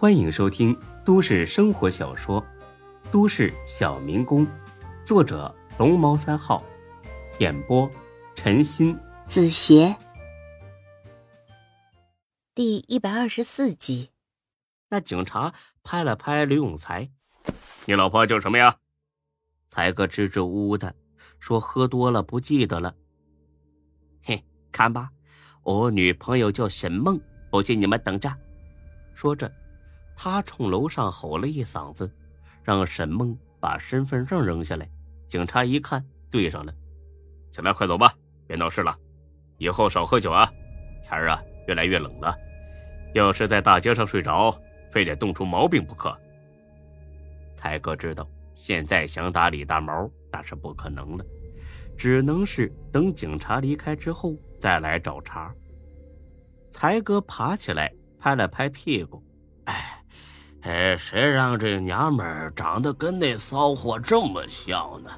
欢迎收听都市生活小说《都市小民工》，作者龙猫三号，演播陈鑫、子邪，第一百二十四集。那警察拍了拍刘永才：“你老婆叫什么呀？”才哥支支吾吾的说：“喝多了不记得了。”嘿，看吧，我女朋友叫沈梦，不信你们等着。说着，他冲楼上吼了一嗓子，让沈梦把身份证扔下来。警察一看，对上了，起来，快走吧，别闹事了。以后少喝酒啊，天啊越来越冷了，要是在大街上睡着，非得冻出毛病不可。才哥知道，现在想打李大毛那是不可能了。只能是等警察离开之后再来找茬。才哥爬起来拍了拍屁股，哎，谁让这娘们长得跟那骚货这么像呢？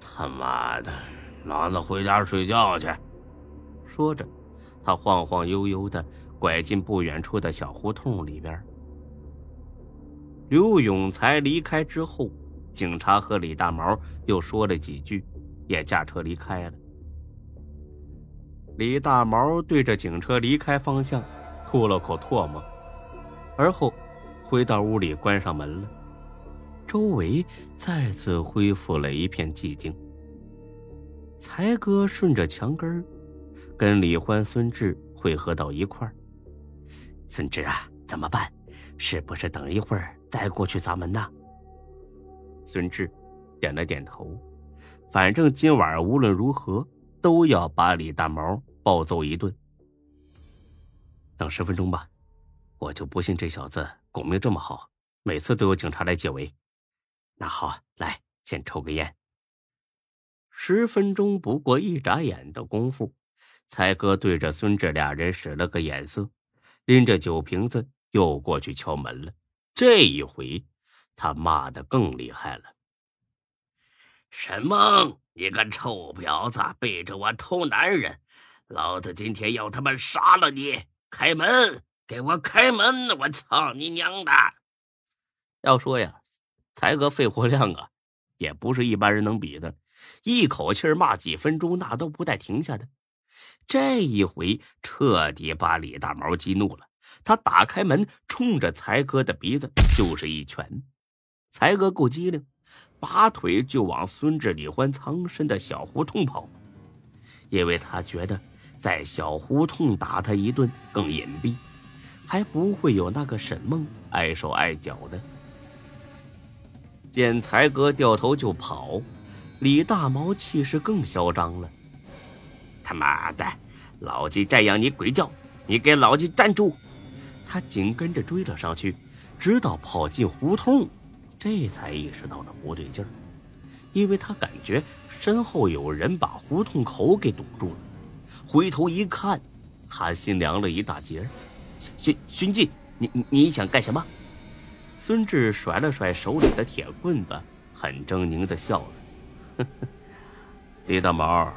他妈的，老子回家睡觉去。说着，他晃晃悠悠的拐进不远处的小胡同里边。刘永才离开之后，警察和李大毛又说了几句。也驾车离开了。李大毛对着警车离开方向吐了口唾沫，而后回到屋里关上门了。周围再次恢复了一片寂静。才哥顺着墙根跟李欢、孙志汇合到一块儿。孙志啊，怎么办？是不是等一会儿再过去砸门呢？孙志点了点头。反正今晚无论如何都要把李大毛暴揍一顿。等十分钟吧，我就不信这小子狗命这么好，每次都有警察来解围。那好，来先抽个烟。十分钟不过一眨眼的功夫，才哥对着孙志俩人使了个眼色，拎着酒瓶子又过去敲门了。这一回，他骂的更厉害了。沈梦，你个臭婊子，背着我偷男人，老子今天要他妈杀了你！开门，给我开门！我操你娘的！要说呀，才哥肺活量啊，也不是一般人能比的，一口气骂几分钟，那都不带停下的。这一回彻底把李大毛激怒了，他打开门，冲着才哥的鼻子就是一拳。才哥够机灵。拔腿就往孙志、李欢藏身的小胡同跑，因为他觉得在小胡同打他一顿更隐蔽，还不会有那个沈梦碍手碍脚的。见才哥掉头就跑，李大毛气势更嚣张了：“他妈的，老子再让你鬼叫，你给老子站住！”他紧跟着追了上去，直到跑进胡同。这才意识到了不对劲儿，因为他感觉身后有人把胡同口给堵住了。回头一看，他心凉了一大截。荀荀进，你你想干什么？孙志甩了甩手里的铁棍子，很狰狞的笑了。李大毛，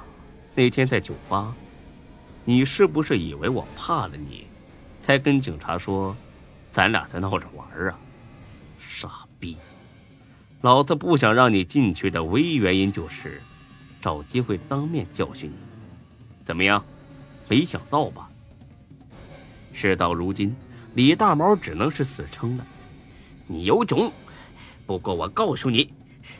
那天在酒吧，你是不是以为我怕了你，才跟警察说，咱俩在闹着玩啊？傻逼！老子不想让你进去的唯一原因就是，找机会当面教训你。怎么样，没想到吧？事到如今，李大毛只能是死撑了。你有种！不过我告诉你，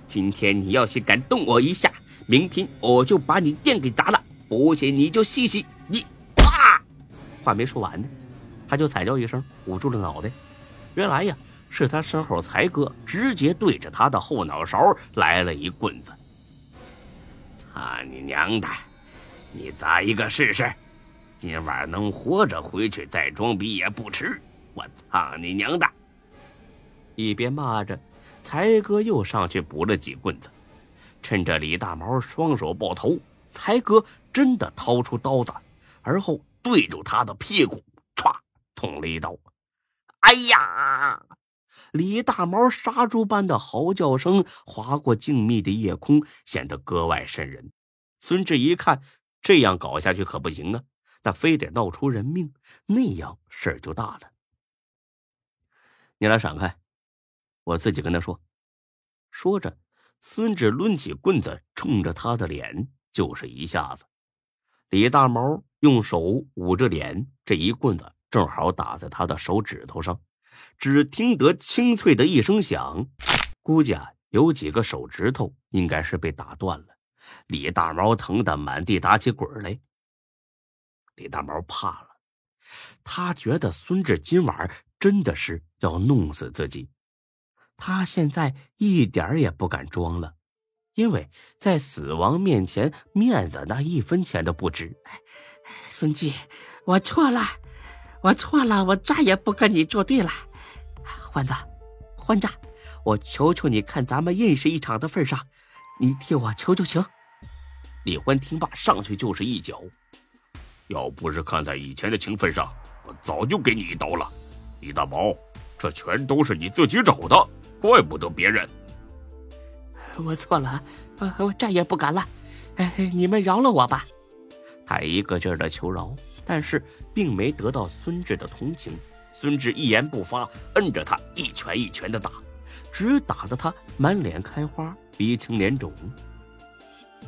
今天你要是敢动我一下，明天我就把你店给砸了。不信你就试试。你啊！话没说完呢，他就惨叫一声，捂住了脑袋。原来呀。是他身后才哥直接对着他的后脑勺来了一棍子。操你娘的！你砸一个试试，今晚能活着回去再装逼也不迟。我操你娘的！一边骂着，才哥又上去补了几棍子。趁着李大毛双手抱头，才哥真的掏出刀子，而后对住他的屁股，歘，捅了一刀。哎呀！李大毛杀猪般的嚎叫声划过静谧的夜空，显得格外瘆人。孙志一看，这样搞下去可不行啊！那非得闹出人命，那样事儿就大了。你俩闪开，我自己跟他说。说着，孙志抡起棍子，冲着他的脸就是一下子。李大毛用手捂着脸，这一棍子正好打在他的手指头上，只听得清脆的一声响，估计啊，有几个手指头应该是被打断了。李大毛疼得满地打起滚来。李大毛怕了，他觉得孙志今晚真的是要弄死自己。他现在一点也不敢装了，因为在死亡面前，面子那一分钱都不值。孙记，我错了，我错了，我再也不跟你作对了。欢子，欢子，我求求你看咱们认识一场的份上，你替我求求情。李欢听罢，上去就是一脚。要不是看在以前的情分上，我早就给你一刀了。李大毛，这全都是你自己找的。怪不得别人。我错了，我再也不敢了。哎，你们饶了我吧！他一个劲儿的求饶，但是并没得到孙志的同情。孙志一言不发，摁着他一拳一拳的打，直打得他满脸开花，鼻青脸肿。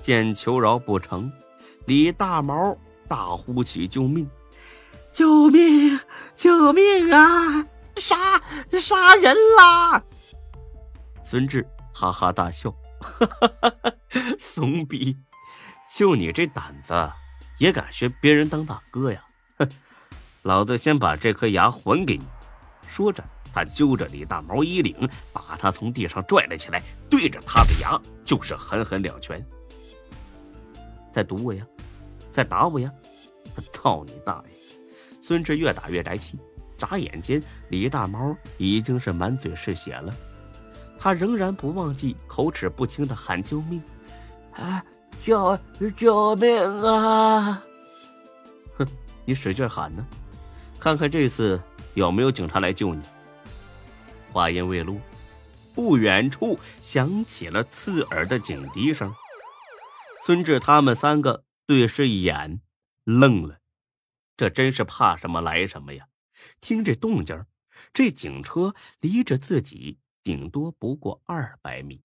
见求饶不成，李大毛大呼起救命！救命！救命啊！杀杀人啦！孙志哈哈大笑，哈哈哈哈怂逼，就你这胆子，也敢学别人当大哥呀？哼，老子先把这颗牙还给你！说着，他揪着李大毛衣领，把他从地上拽了起来，对着他的牙就是狠狠两拳。在堵我呀？在打我呀？操你大爷！孙志越打越来气，眨眼间，李大毛已经是满嘴是血了。他仍然不忘记口齿不清的喊救命，啊，救救命啊！哼，你使劲喊呢，看看这次有没有警察来救你。话音未落，不远处响起了刺耳的警笛声。孙志他们三个对视一眼，愣了。这真是怕什么来什么呀！听这动静，这警车离着自己。顶多不过二百米，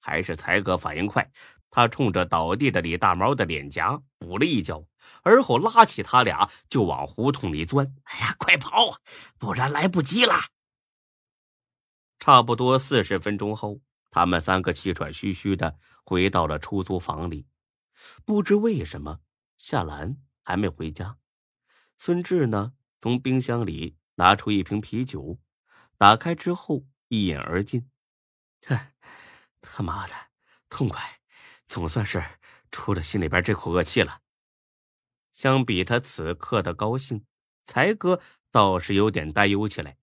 还是才哥反应快，他冲着倒地的李大毛的脸颊补了一脚，而后拉起他俩就往胡同里钻。哎呀，快跑，不然来不及了！差不多四十分钟后，他们三个气喘吁吁的回到了出租房里。不知为什么，夏兰还没回家。孙志呢，从冰箱里拿出一瓶啤酒，打开之后。一饮而尽，哼，他妈的痛快，总算是出了心里边这口恶气了。相比他此刻的高兴，才哥倒是有点担忧起来。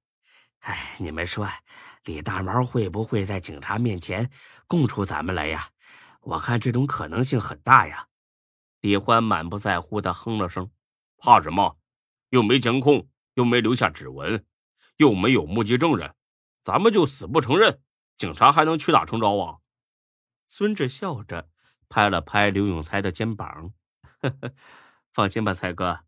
哎，你们说，李大毛会不会在警察面前供出咱们来呀？我看这种可能性很大呀。李欢满不在乎的哼了声：“怕什么？又没监控，又没留下指纹，又没有目击证人。”咱们就死不承认，警察还能屈打成招啊？孙志笑着拍了拍刘永才的肩膀，呵呵，放心吧，才哥，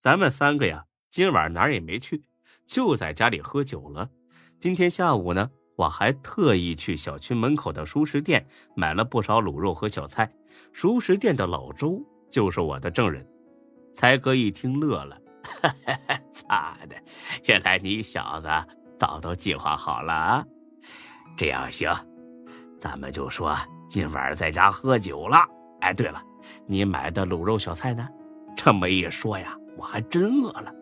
咱们三个呀，今晚哪儿也没去，就在家里喝酒了。今天下午呢，我还特意去小区门口的熟食店买了不少卤肉和小菜。熟食店的老周就是我的证人。才哥一听乐了，哈哈，咋的？原来你小子。早都计划好了啊，这样行，咱们就说今晚在家喝酒了。哎，对了，你买的卤肉小菜呢？这么一说呀，我还真饿了。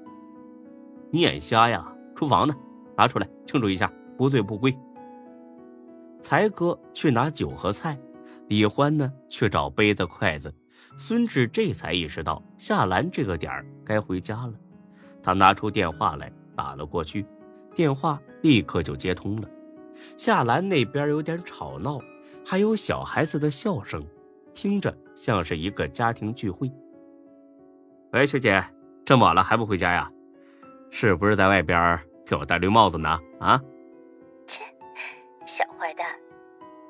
你眼瞎呀？厨房呢？拿出来庆祝一下，不醉不归。才哥去拿酒和菜，李欢呢去找杯子筷子。孙志这才意识到夏兰这个点儿该回家了，他拿出电话来打了过去。电话立刻就接通了，夏兰那边有点吵闹，还有小孩子的笑声，听着像是一个家庭聚会。喂，学姐，这么晚了还不回家呀？是不是在外边给我戴绿帽子呢？啊？切，小坏蛋！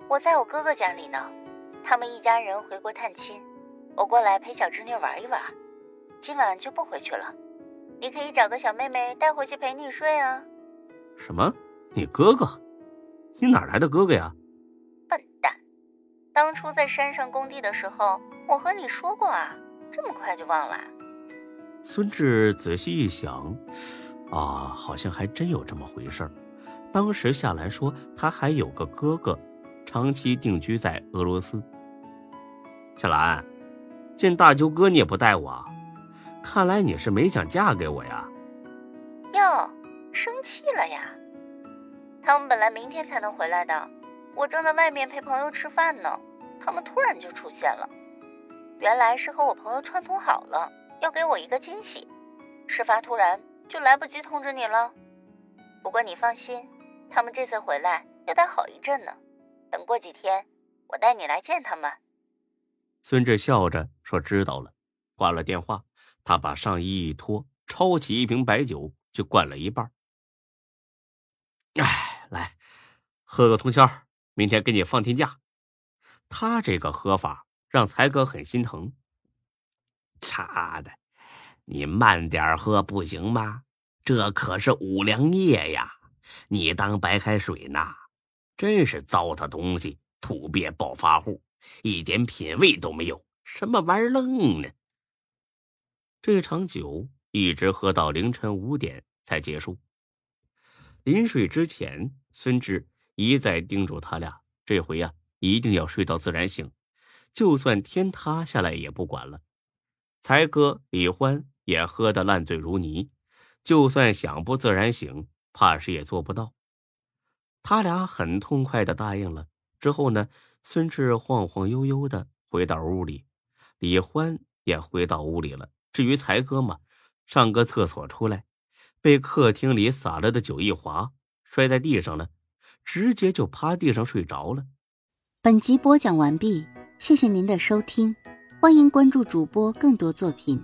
我在我哥哥家里呢，他们一家人回国探亲，我过来陪小侄女玩一玩，今晚就不回去了。你可以找个小妹妹带回去陪你睡啊。什么？你哥哥？你哪来的哥哥呀？笨蛋！当初在山上工地的时候，我和你说过啊，这么快就忘了？孙志仔细一想，啊，好像还真有这么回事儿。当时夏兰说他还有个哥哥，长期定居在俄罗斯。夏兰，见大舅哥你也不带我，看来你是没想嫁给我呀？哟，生气了呀？他们本来明天才能回来的，我正在外面陪朋友吃饭呢，他们突然就出现了。原来是和我朋友串通好了，要给我一个惊喜。事发突然，就来不及通知你了。不过你放心，他们这次回来要待好一阵呢。等过几天，我带你来见他们。孙志笑着说：“知道了。”挂了电话，他把上衣一脱，抄起一瓶白酒就灌了一半。哎，来，喝个通宵，明天给你放天假。他这个喝法让才哥很心疼。擦的，你慢点喝不行吗？这可是五粮液呀，你当白开水呢？真是糟蹋东西，土鳖暴发户，一点品味都没有，什么玩意儿愣呢？这场酒一直喝到凌晨五点才结束。临睡之前，孙志一再叮嘱他俩：这回呀，一定要睡到自然醒，就算天塌下来也不管了。才哥李欢也喝得烂醉如泥，就算想不自然醒，怕是也做不到。他俩很痛快的答应了。之后呢，孙志晃晃悠悠的回到屋里，李欢也回到屋里了。至于才哥嘛，上个厕所出来。被客厅里洒了的酒一滑，摔在地上了，直接就趴地上睡着了。本集播讲完毕，谢谢您的收听，欢迎关注主播更多作品。